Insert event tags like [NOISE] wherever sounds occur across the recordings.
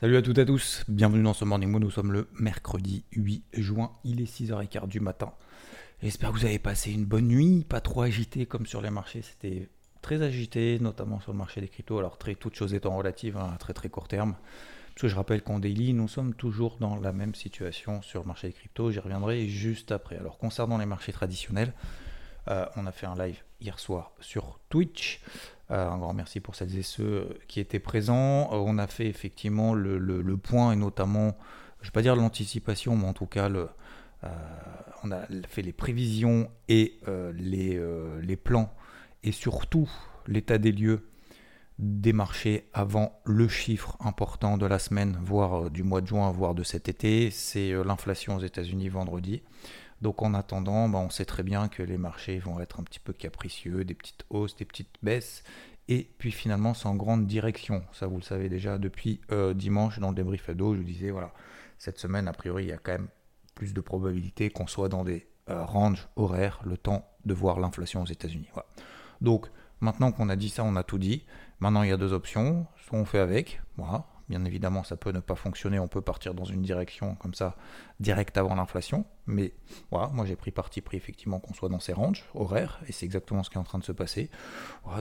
Salut à toutes et à tous. Bienvenue dans ce Morning Moon. Nous sommes le mercredi 8 juin. Il est 6h15 du matin. J'espère que vous avez passé une bonne nuit. Pas trop agité comme sur les marchés. C'était très agité, notamment sur le marché des cryptos. Alors, très, toutes choses étant relatives hein, à très très court terme. Parce que je rappelle qu'en daily, nous sommes toujours dans la même situation sur le marché des cryptos. J'y reviendrai juste après. Alors, concernant les marchés traditionnels, euh, on a fait un live hier soir sur Twitch. Euh, un grand merci pour celles et ceux qui étaient présents. Euh, on a fait effectivement le, le- point et notamment, je ne vais pas dire l'anticipation, mais en tout cas, euh, on a fait les prévisions et euh, les, euh, les plans et surtout l'état des lieux des marchés avant le chiffre important de la semaine, voire euh, du mois de juin, voire de cet été, c'est euh, l'inflation aux États-Unis vendredi. Donc en attendant, bah, on sait très bien que les marchés vont être un petit peu capricieux, des petites hausses, des petites baisses, et puis finalement en grande direction. Ça vous le savez déjà depuis euh, dimanche dans le débrief ado, je vous disais voilà, cette semaine a priori il y a quand même plus de probabilité qu'on soit dans des euh, ranges horaires le temps de voir l'inflation aux États-Unis. Donc maintenant qu'on a dit ça, on a tout dit. Maintenant il y a deux options, soit on fait avec, voilà. Bien évidemment, ça peut ne pas fonctionner. On peut partir dans une direction comme ça, direct avant l'inflation. Mais voilà, moi j'ai pris parti pris effectivement qu'on soit dans ces ranges horaires. Et c'est exactement ce qui est en train de se passer.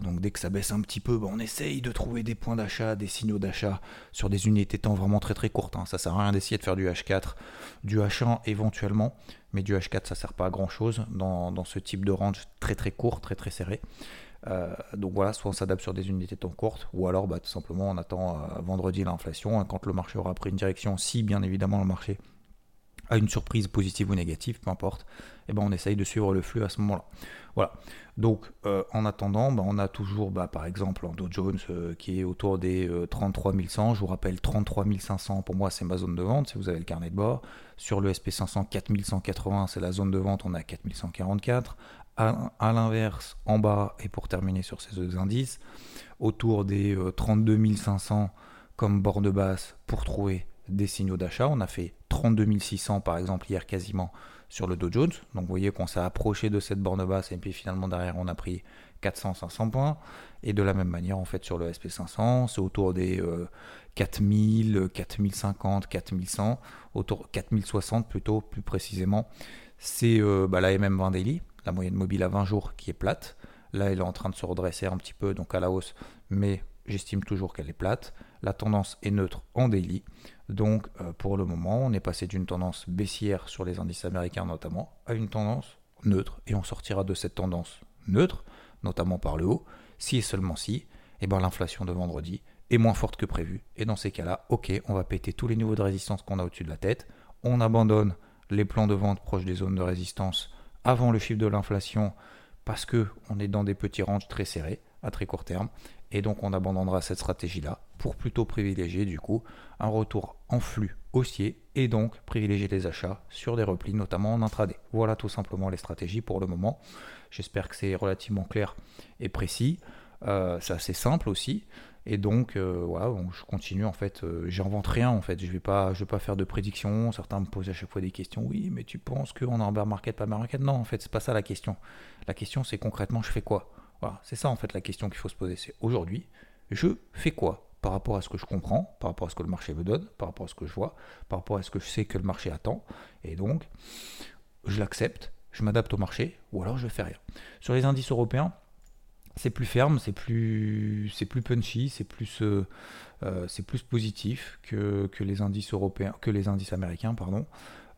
Donc dès que ça baisse un petit peu, bah, on essaye de trouver des points d'achat, des signaux d'achat sur des unités temps vraiment très très courtes. hein. Ça sert à rien d'essayer de faire du H4, du H1 éventuellement. Mais du H4, ça sert pas à grand chose dans, dans ce type de range très très court, très très serré. Euh, donc voilà, soit on s'adapte sur des unités de temps courtes, ou alors bah, tout simplement on attend euh, vendredi l'inflation, quand le marché aura pris une direction, si bien évidemment le marché a une surprise positive ou négative, peu importe, et ben on essaye de suivre le flux à ce moment-là. Voilà. Donc euh, en attendant, bah, on a toujours bah, par exemple en Dow Jones qui est autour des euh, 33 100. Je vous rappelle 33 500 pour moi c'est ma zone de vente si vous avez le carnet de bord. Sur le SP500 4180 c'est la zone de vente, on à 4144. À, l'inverse, en bas, et pour terminer sur ces deux indices, autour des euh, 32 500 comme bord de base pour trouver des signaux d'achat. On a fait 32 600 par exemple hier quasiment sur le Dow Jones. Donc vous voyez qu'on s'est approché de cette borne basse et puis finalement derrière on a pris 400-500 points. Et de la même manière en fait sur le SP500, c'est autour des euh, 4000, 4050, 4100, autour 4060 plutôt plus précisément. C'est euh, bah, la MM20 Daily, la moyenne mobile à 20 jours qui est plate. Là elle est en train de se redresser un petit peu donc à la hausse, mais j'estime toujours qu'elle est plate. La tendance est neutre en daily. Donc euh, pour le moment, on est passé d'une tendance baissière sur les indices américains notamment à une tendance neutre et on sortira de cette tendance neutre, notamment par le haut, si et seulement si, et ben l'inflation de vendredi est moins forte que prévu. Et dans ces cas-là, ok, on va péter tous les niveaux de résistance qu'on a au-dessus de la tête, on abandonne les plans de vente proches des zones de résistance avant le chiffre de l'inflation parce que on est dans des petits ranges très serrés à très court terme et donc on abandonnera cette stratégie là pour plutôt privilégier du coup un retour en flux haussier et donc privilégier les achats sur des replis notamment en intraday. Voilà tout simplement les stratégies pour le moment. J'espère que c'est relativement clair et précis. Euh, c'est assez simple aussi. Et donc euh, voilà, je continue en fait, euh, j'invente rien en fait, je vais pas je vais pas faire de prédictions, certains me posent à chaque fois des questions, oui mais tu penses qu'on est en bear market, pas bear market? Non en fait c'est pas ça la question. La question c'est concrètement je fais quoi? Voilà, c'est ça en fait la question qu'il faut se poser, c'est aujourd'hui, je fais quoi? Par rapport à ce que je comprends, par rapport à ce que le marché me donne, par rapport à ce que je vois, par rapport à ce que je sais que le marché attend, et donc je l'accepte, je m'adapte au marché, ou alors je fais rien. Sur les indices européens, c'est plus ferme, c'est plus, c'est plus punchy, c'est plus, euh, euh, c'est plus positif que, que les indices européens, que les indices américains, pardon.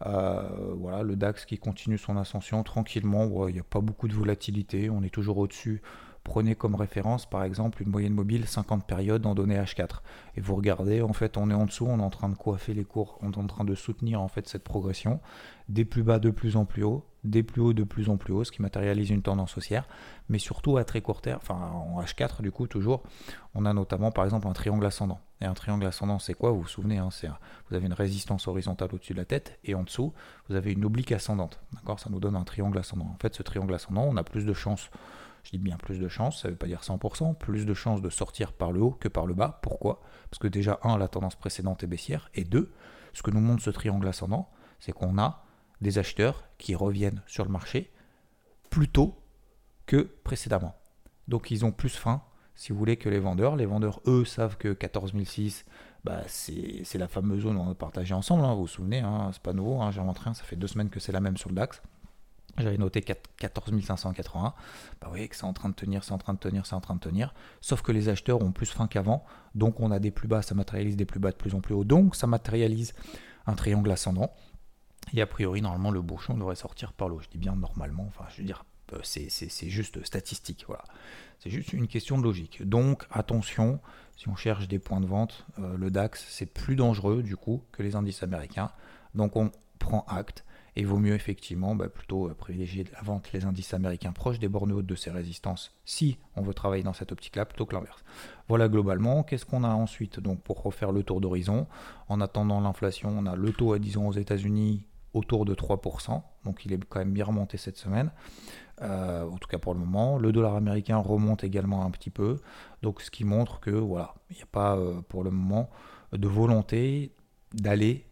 Euh, voilà, le DAX qui continue son ascension tranquillement. Ouais, Il n'y a pas beaucoup de volatilité, on est toujours au-dessus Prenez comme référence par exemple une moyenne mobile 50 périodes en données H4. Et vous regardez, en fait, on est en dessous, on est en train de coiffer les cours, on est en train de soutenir en fait cette progression, des plus bas de plus en plus haut, des plus hauts de plus en plus haut, ce qui matérialise une tendance haussière, mais surtout à très court terme, enfin en H4 du coup toujours, on a notamment par exemple un triangle ascendant. Et un triangle ascendant, c'est quoi? Vous vous souvenez, hein, vous avez une résistance horizontale au-dessus de la tête et en dessous, vous avez une oblique ascendante. D'accord? Ça nous donne un triangle ascendant. En fait, ce triangle ascendant, on a plus de chances je dis bien plus de chances, ça ne veut pas dire 100%, plus de chances de sortir par le haut que par le bas. Pourquoi? Parce que déjà, un, la tendance précédente est baissière, et deux, ce que nous montre ce triangle ascendant, c'est qu'on a des acheteurs qui reviennent sur le marché plus tôt que précédemment. Donc ils ont plus faim, si vous voulez, que les vendeurs. Les vendeurs, eux, savent que 14006, bah, c'est la fameuse zone qu'on a partagée ensemble, hein, vous vous souvenez, hein, c'est pas nouveau, hein, j'ai ça fait deux semaines que c'est la même sur le DAX. J'avais noté 14 581. Bah oui, que c'est en train de tenir, c'est en train de tenir, c'est en train de tenir. Sauf que les acheteurs ont plus faim qu'avant. Donc on a des plus bas, ça matérialise des plus bas de plus en plus haut. Donc ça matérialise un triangle ascendant. Et a priori, normalement, le bouchon devrait sortir par l'eau. Je dis bien normalement, enfin, je veux dire, euh, c'est juste statistique. Voilà. C'est juste une question de logique. Donc attention, si on cherche des points de vente, euh, le DAX, c'est plus dangereux du coup que les indices américains. Donc on prend acte. Et il vaut mieux effectivement bah, plutôt euh, privilégier la vente les indices américains proches des bornes hautes de ces résistances si on veut travailler dans cette optique-là plutôt que l'inverse. Voilà globalement. Qu'est-ce qu'on a ensuite donc pour refaire le tour d'horizon? En attendant l'inflation, on a le taux à 10 ans aux États-Unis autour de 3%, donc il est quand même bien remonté cette semaine, euh, en tout cas pour le moment. Le dollar américain remonte également un petit peu, donc ce qui montre que voilà, il n'y a pas euh, pour le moment de volonté d'aller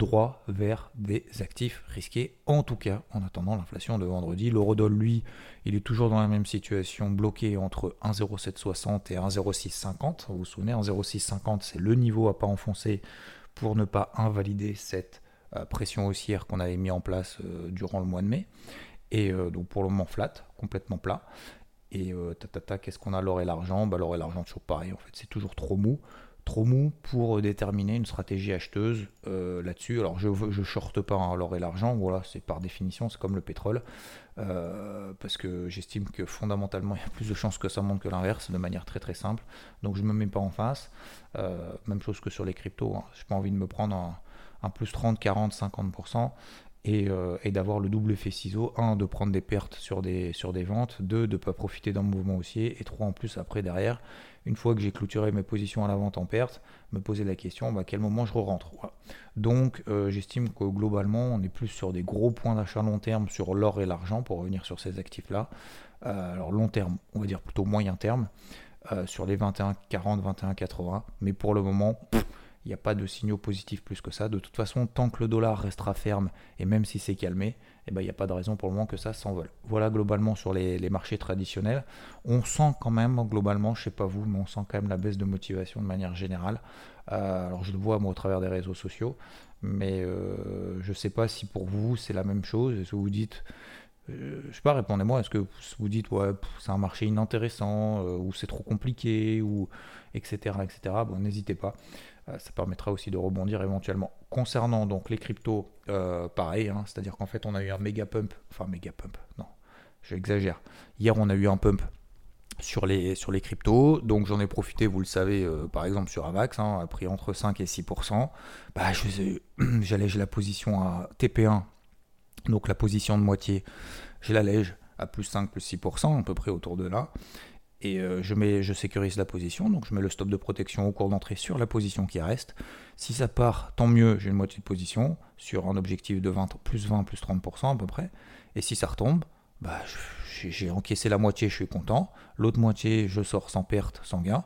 droit vers des actifs risqués, en tout cas en attendant l'inflation de vendredi. L'eurodoll, lui, il est toujours dans la même situation, bloqué entre 1,0760 et 1,0650. Vous vous souvenez, 1,0650, c'est le niveau à pas enfoncer pour ne pas invalider cette euh, pression haussière qu'on avait mis en place euh, durant le mois de mai. Et euh, donc pour le moment flat, complètement plat. Et tatata, qu'est-ce qu'on a? L'or et l'argent? Bah, L'or et l'argent, toujours pareil, en fait, c'est toujours trop mou trop mou pour déterminer une stratégie acheteuse euh, là-dessus. Alors je ne shorte pas hein, l'or et l'argent, voilà, c'est par définition, c'est comme le pétrole, euh, parce que j'estime que fondamentalement [LAUGHS] il y a plus de chances que ça monte que l'inverse, de manière très très simple. Donc je ne me mets pas en face. Euh, même chose que sur les cryptos, hein. je n'ai pas envie de me prendre un, un plus 30, 40, 50%. Euh, et, d'avoir le double effet ciseau. Un, de prendre des pertes sur des, sur des ventes. Deux, de ne pas profiter d'un mouvement haussier. Et trois, en plus, après, derrière, une fois que j'ai clôturé mes positions à la vente en perte, me poser la question bah, à quel moment je re-rentre. Donc, euh, j'estime que globalement, on est plus sur des gros points d'achat long terme sur l'or et l'argent pour revenir sur ces actifs-là. Euh, alors, long terme, on va dire plutôt moyen terme. sur les 21 40, 21 80, mais pour le moment, il n'y a pas de signaux positifs plus que ça. De toute façon, tant que le dollar restera ferme, et même si c'est calmé, eh ben, il n'y a pas de raison pour le moment que ça s'envole. Voilà globalement sur les, marchés traditionnels. On sent quand même, globalement, je ne sais pas vous, mais on sent quand même la baisse de motivation de manière générale. Euh, alors je le vois moi au travers des réseaux sociaux, mais euh, je ne sais pas si pour vous c'est la même chose. Est-ce que vous dites, euh, je sais pas, répondez-moi, est-ce que vous dites, ouais, c'est un marché inintéressant, ou c'est trop compliqué, ou etc. etc. Bon, n'hésitez pas. Euh, ça permettra aussi de rebondir éventuellement. Concernant donc les cryptos, euh, pareil, hein, c'est-à-dire qu'en fait on a eu un méga pump, enfin méga pump, non, j'exagère. Hier on a eu un pump sur les, sur les cryptos, donc j'en ai profité, vous le savez, euh, par exemple sur Avax, hein, a pris entre 5 et 6%. Bah, [CLEARS THROAT] j'allège la position à TP1, donc la position de moitié, je l'allège à plus 5, plus 6%, à peu près autour de là et euh, je, mets, je sécurise la position, donc je mets le stop de protection au cours d'entrée sur la position qui reste. Si ça part, tant mieux, j'ai une moitié de position sur un objectif de 20, plus 20, plus 30% à peu près. Et si ça retombe, bah, j'ai encaissé la moitié, je suis content. L'autre moitié, je sors sans perte, sans gain.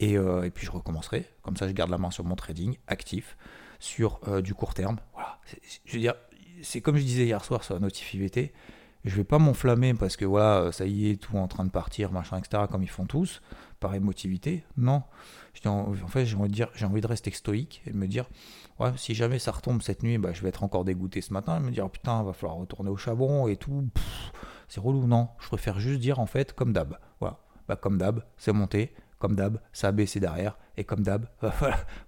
Et, euh, et, puis je recommencerai. Comme ça, je garde la main sur mon trading actif sur euh, du court terme. Voilà. Je veux dire, c'est comme je disais hier soir sur la notifivité je vais pas m'enflammer parce que voilà, ça y est, tout en train de partir, machin, etc., comme ils font tous, par émotivité. Non. En, fait, j'ai envie, de dire, j'ai envie de rester stoïque et de me dire, ouais, si jamais ça retombe cette nuit, bah, je vais être encore dégoûté ce matin, et me dire, putain, va falloir retourner au charbon et tout. C'est relou, non. Je préfère juste dire, en fait, comme d'hab. Voilà. Bah, comme d'hab, c'est monté. Comme d'hab, ça a baissé derrière. Et comme d'hab, [LAUGHS] va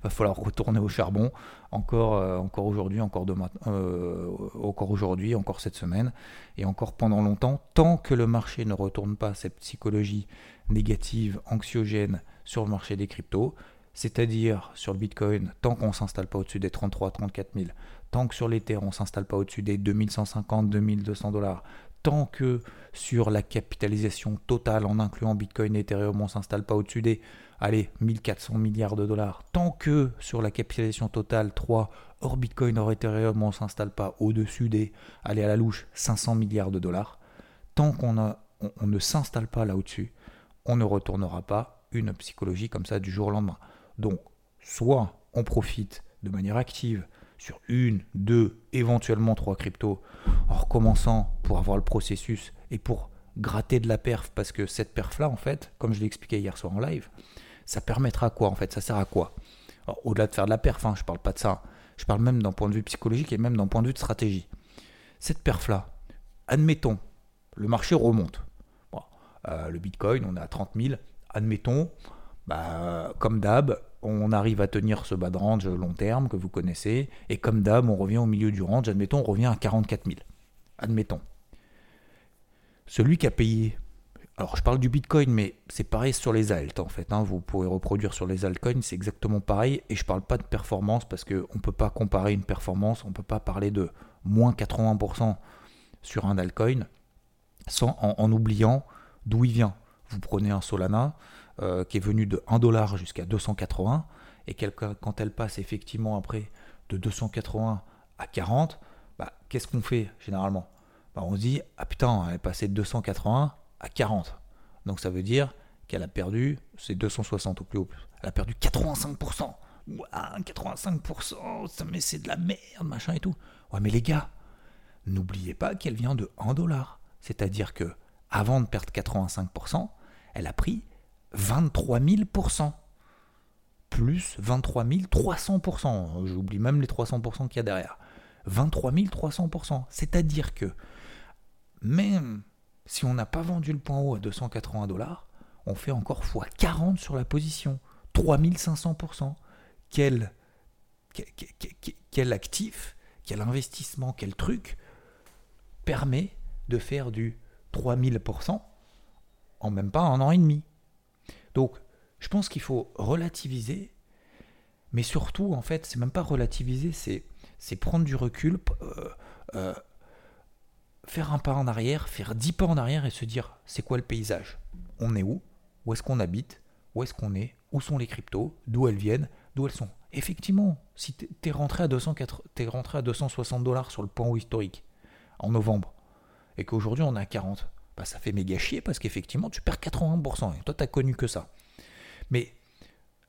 va falloir retourner au charbon. Encore, euh, encore aujourd'hui, encore demain, euh, encore aujourd'hui, encore cette semaine, et encore pendant longtemps, tant que le marché ne retourne pas cette psychologie négative, anxiogène sur le marché des cryptos, c'est-à-dire sur le Bitcoin, tant qu'on ne s'installe pas au-dessus des 33 34 000, tant que sur l'Ether on ne s'installe pas au-dessus des 2150, 2200 dollars, tant que sur la capitalisation totale en incluant Bitcoin et Ethereum, on ne s'installe pas au-dessus des allez, 1400 milliards de dollars, tant que sur la capitalisation totale 3 hors Bitcoin, hors Ethereum, on ne s'installe pas au-dessus des, allez à la louche, 500 milliards de dollars, tant qu'on on, ne s'installe pas là au-dessus, on ne retournera pas une psychologie comme ça du jour au lendemain. Donc, soit on profite de manière active sur une, deux, éventuellement trois cryptos, en recommençant pour avoir le processus et pour gratter de la perf, parce que cette perf-là, en fait, comme je l'ai expliqué hier soir en live, ça permettra quoi en fait Ça sert à quoi? Au-delà de faire de la perf, hein, je parle pas de ça, je parle même d'un point de vue psychologique et même d'un point de vue de stratégie. Cette perf-là, admettons, le marché remonte. Euh, le Bitcoin, on est à 30 000, admettons, bah, comme d'hab, on arrive à tenir ce bas de range long terme que vous connaissez, et comme d'hab, on revient au milieu du range, admettons, on revient à 44 000. Admettons. Celui qui a payé, alors je parle du Bitcoin, mais c'est pareil sur les alt en fait, hein. vous pourrez reproduire sur les altcoins, c'est exactement pareil, et je parle pas de performance parce qu'on ne peut pas comparer une performance, on ne peut pas parler de moins 80% sur un altcoin sans, en oubliant d'où il vient. Vous prenez un Solana, euh, qui est venue de 1 dollar jusqu'à 280, et quand elle passe effectivement après de 280 à 40, bah, qu'est-ce qu'on fait généralement? Bah, On se dit, ah putain, elle est passée de 280 à 40. Donc ça veut dire qu'elle a perdu, c'est 260 au plus haut, elle a perdu 85%. Ouah, 85%, ça, mais c'est de la merde, machin et tout. Ouais, mais les gars, n'oubliez pas qu'elle vient de 1 dollar. C'est-à-dire que avant de perdre 85%, elle a pris 23 000%. Plus 23 300%. J'oublie même les 300% qu'il y a derrière. 23 300%. C'est-à-dire que même si on n'a pas vendu le point haut à 280 dollars, on fait encore x40 sur la position. 3500%. Quel, quel, quel actif, quel investissement, quel truc permet de faire du 3000% en même pas un an et demi. Donc, je pense qu'il faut relativiser, mais surtout, en fait, c'est même pas relativiser, c'est, prendre du recul, euh, euh, faire un pas en arrière, faire dix pas en arrière et se dire, c'est quoi le paysage? On est où? Où est-ce qu'on habite? Où est-ce qu'on est? Où sont les cryptos? D'où elles viennent? D'où elles sont? Effectivement, si tu es rentré à 204, es rentré à 260 dollars sur le point historique en novembre, et qu'aujourd'hui on est à 40, bah, ça fait méga chier parce qu'effectivement, tu perds 80%. Et toi, tu n'as connu que ça. Mais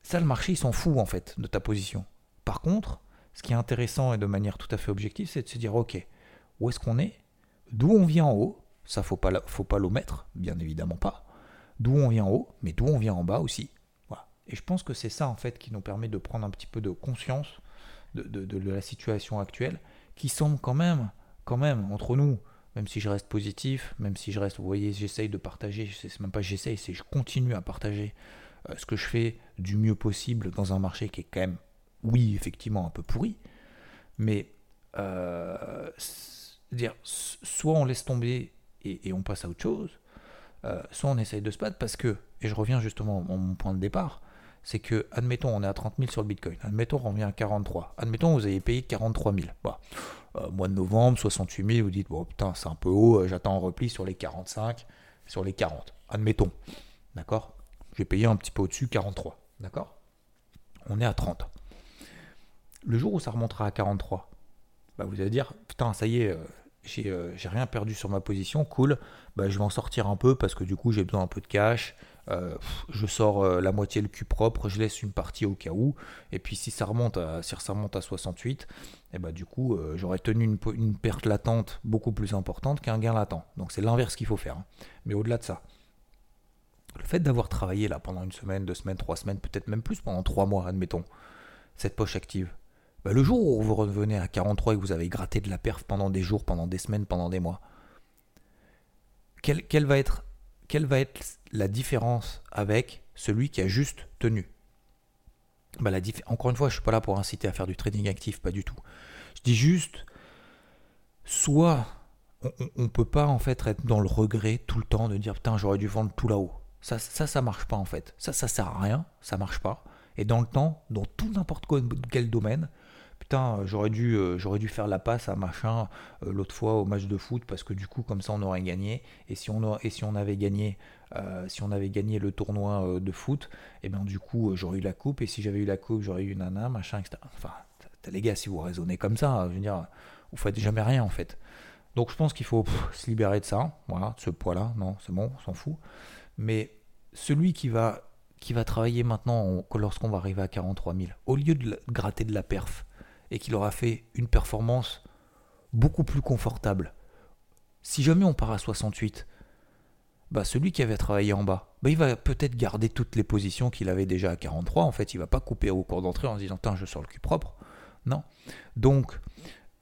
ça, le marché, il s'en fout en fait de ta position. Par contre, ce qui est intéressant et de manière tout à fait objective, c'est de se dire, ok, où est-ce qu'on est? D'où on vient en haut? Ça, faut pas, faut pas l'omettre, bien évidemment pas. D'où on vient en haut, mais d'où on vient en bas aussi. Voilà. Et je pense que c'est ça en fait qui nous permet de prendre un petit peu de conscience de, de la situation actuelle, qui semble quand même, quand même, entre nous, même si je reste positif, même si je reste, vous voyez, j'essaye de partager, c'est même pas j'essaye, c'est je continue à partager euh, ce que je fais du mieux possible dans un marché qui est quand même, oui, effectivement, un peu pourri, mais euh, dire, soit on laisse tomber et, on passe à autre chose, euh, soit on essaye de se battre parce que, et je reviens justement à mon point de départ, c'est que, admettons, on est à 30 000 sur le Bitcoin, admettons, on revient à 43, admettons, vous avez payé 43 000. Bah, euh, mois de novembre, 68 000, vous dites, bon putain, c'est un peu haut, euh, j'attends un repli sur les 45, sur les 40. Admettons. D'accord? J'ai payé un petit peu au-dessus, 43. D'accord? On est à 30. Le jour où ça remontera à 43, bah, vous allez dire, putain, ça y est, euh, j'ai rien perdu sur ma position, cool, bah, je vais en sortir un peu parce que du coup j'ai besoin un peu de cash, euh, je sors euh, la moitié le cul propre, je laisse une partie au cas où, et puis si ça remonte à, si ça remonte à 68, et bah, du coup euh, j'aurais tenu une, perte latente beaucoup plus importante qu'un gain latent. Donc c'est l'inverse qu'il faut faire. Hein. Mais au-delà de ça, le fait d'avoir travaillé là pendant une semaine, deux semaines, trois semaines, peut-être même plus pendant trois mois, admettons, cette poche active, bah, le jour où vous revenez à 43 et que vous avez gratté de la perf pendant des jours, pendant des semaines, pendant des mois, quelle va être quelle va être la différence avec celui qui a juste tenu? Bah, encore une fois, je suis pas là pour inciter à faire du trading actif, pas du tout. Je dis juste, soit on, ne peut pas en fait être dans le regret tout le temps de dire putain j'aurais dû vendre tout là-haut. Ça, ça, ça marche pas en fait. Ça, ça sert à rien, ça marche pas. Et dans le temps, dans tout n'importe quel domaine, putain, j'aurais dû, euh, dû faire la passe à machin euh, l'autre fois au match de foot parce que du coup, comme ça, on aurait gagné. Et si on, et si on avait gagné, euh, si on avait gagné le tournoi de foot, et eh bien du coup, j'aurais eu la coupe. Et si j'avais eu la coupe, j'aurais eu nana, machin, etc. Enfin, les gars, si vous raisonnez comme ça, je veux dire, vous faites jamais rien en fait. Donc je pense qu'il faut se libérer de ça, voilà, de ce poids-là. Non, c'est bon, on s'en fout. Mais celui qui va qui va travailler maintenant lorsqu'on va arriver à 43 000, au lieu de gratter de la perf, et qu'il aura fait une performance beaucoup plus confortable, si jamais on part à 68, bah celui qui avait travaillé en bas, bah il va peut-être garder toutes les positions qu'il avait déjà à 43. En fait, il va pas couper au cours d'entrée en se disant je sors le cul propre. Non. Donc,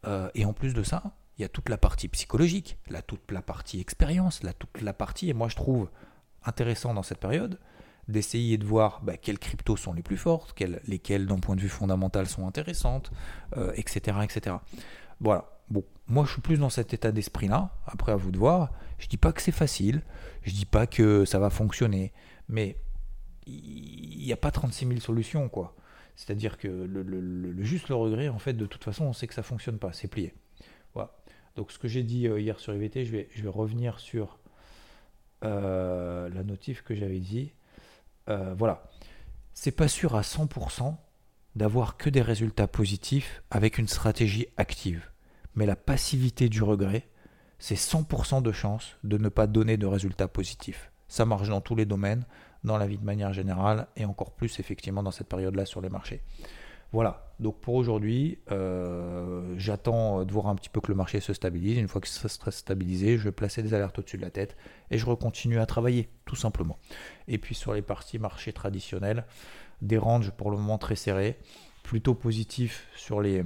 euh, et en plus de ça, il y a toute la partie psychologique, la, toute la partie expérience, la, toute la partie, et moi je trouve intéressant dans cette période, d'essayer de voir bah, quelles cryptos sont les plus fortes, quelles, lesquelles d'un point de vue fondamental sont intéressantes, etc., euh, etc. Voilà. Bon, moi je suis plus dans cet état d'esprit-là. Après, à vous de voir. Je dis pas que c'est facile, je dis pas que ça va fonctionner, mais il n'y a pas 36 000 solutions, quoi. C'est-à-dire que le, juste le regret, en fait, de toute façon, on sait que ça fonctionne pas, c'est plié. Voilà. Donc ce que j'ai dit euh, hier sur IVT, je vais, je vais revenir sur euh, la notif que j'avais dit. Euh, voilà. C'est pas sûr à 100% d'avoir que des résultats positifs avec une stratégie active. Mais la passivité du regret, c'est 100% de chance de ne pas donner de résultats positifs. Ça marche dans tous les domaines, dans la vie de manière générale, et encore plus effectivement dans cette période-là sur les marchés. Voilà, donc pour aujourd'hui, euh, j'attends de voir un petit peu que le marché se stabilise. Une fois que ça sera stabilisé, je vais placer des alertes au-dessus de la tête et je recontinue à travailler, tout simplement. Et puis sur les parties marché traditionnels, des ranges pour le moment très serrés, plutôt positifs sur les,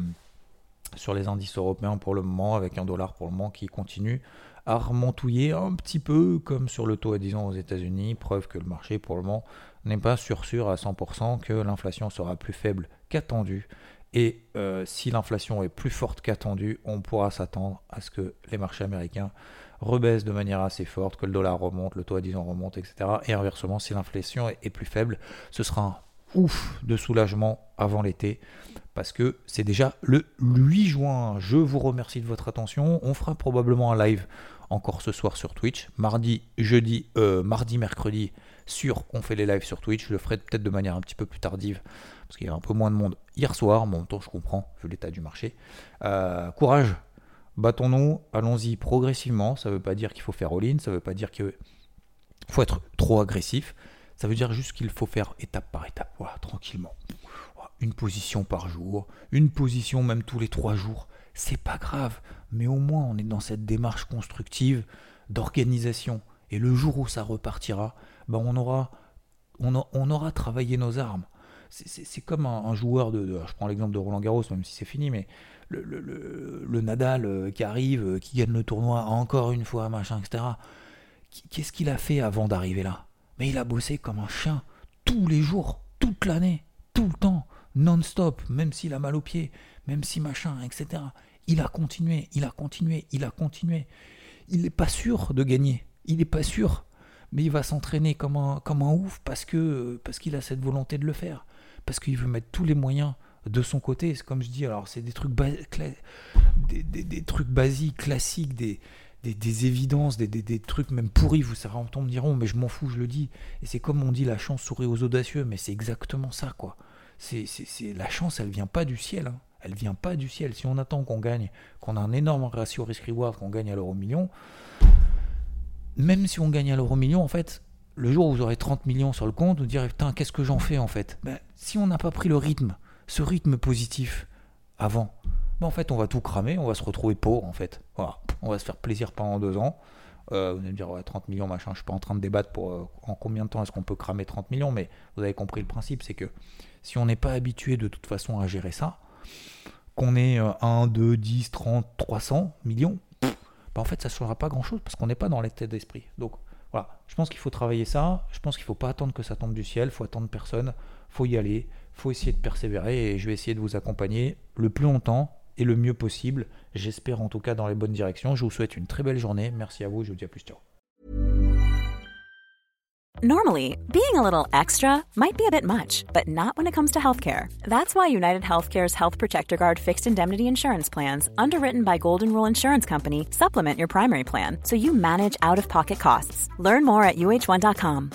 sur les indices européens pour le moment, avec un dollar pour le moment qui continue à remontouiller un petit peu comme sur le taux à 10 ans aux États-Unis, preuve que le marché pour le moment n'est pas sûr sûr à 100% que l'inflation sera plus faible qu'attendu. Et euh, si l'inflation est plus forte qu'attendu, on pourra s'attendre à ce que les marchés américains rebaissent de manière assez forte, que le dollar remonte, le taux à 10 ans remonte, etc. Et inversement, si l'inflation est plus faible, ce sera un ouf de soulagement avant l'été parce que c'est déjà le 8 juin. Je vous remercie de votre attention. On fera probablement un live encore ce soir sur Twitch. Mardi, jeudi, euh, mardi, mercredi, sur on fait les lives sur Twitch. Je le ferai peut-être de manière un petit peu plus tardive parce qu'il y a un peu moins de monde hier soir. Bon, temps, je comprends, vu l'état du marché. Euh, courage, battons-nous, allons-y progressivement. Ça ne veut pas dire qu'il faut faire all-in, ça ne veut pas dire qu'il faut être trop agressif. Ça veut dire juste qu'il faut faire étape par étape, tranquillement. Une position par jour, une position même tous les trois jours c'est pas grave, mais au moins on est dans cette démarche constructive d'organisation. Et le jour où ça repartira, ben on, aura, on, aura travaillé nos armes. C'est comme un, joueur de, Je prends l'exemple de Roland Garros, même si c'est fini, mais le, le, Nadal euh, qui arrive, euh, qui gagne le tournoi encore une fois, machin, etc. Qu'est-ce qu'il a fait avant d'arriver là? Mais il a bossé comme un chien, tous les jours, toute l'année, tout le temps, non-stop, même s'il a mal aux pieds, même si machin, etc. Il a continué, il a continué, il a continué. Il n'est pas sûr de gagner. Il n'est pas sûr. Mais il va s'entraîner comme un, comme ouf parce que parce qu'il a cette volonté de le faire. Parce qu'il veut mettre tous les moyens de son côté. C'est comme je dis, alors c'est des trucs, des, trucs basiques, classiques, des, des, évidences, des, trucs même pourris. Vous savez, on me diront, mais je m'en fous, je le dis. Et c'est comme on dit, la chance sourit aux audacieux, mais c'est exactement ça, quoi. C'est, la chance, elle vient pas du ciel. Hein elle vient pas du ciel. Si on attend qu'on gagne, qu'on a un énorme ratio risk-reward, qu'on gagne à l'euro million, même si on gagne à l'euro million, en fait, le jour où vous aurez 30 millions sur le compte, vous direz putain, qu'est-ce que j'en fais en fait? Ben, Si on n'a pas pris le rythme, ce rythme positif avant, ben, en fait, on va tout cramer, on va se retrouver pauvre en fait. Voilà. On va se faire plaisir pendant deux ans. Euh, vous allez me dire, 30 millions, machin, je suis pas en train de débattre pour euh, en combien de temps est-ce qu'on peut cramer 30 millions, mais vous avez compris le principe, c'est que si on n'est pas habitué de toute façon à gérer ça, qu'on ait 1, 2, 10, 30, 300 millions, bah, en fait, ça ne changera pas grand-chose parce qu'on n'est pas dans l'état d'esprit. Donc, voilà, Je pense qu'il faut travailler ça. Je pense qu'il ne faut pas attendre que ça tombe du ciel. Il faut attendre personne. Il faut y aller. Il faut essayer de persévérer. Et je vais essayer de vous accompagner le plus longtemps et le mieux possible. J'espère en tout cas dans les bonnes directions. Je vous souhaite une très belle journée. Merci à vous. Je vous dis à plus. Ciao. Normally, being a little extra might be a bit much, but not when it comes to healthcare. That's why United Healthcare's Health Protector Guard fixed indemnity insurance plans, underwritten by Golden Rule Insurance Company, supplement your primary plan so you manage out of pocket costs. Learn more at uh1.com.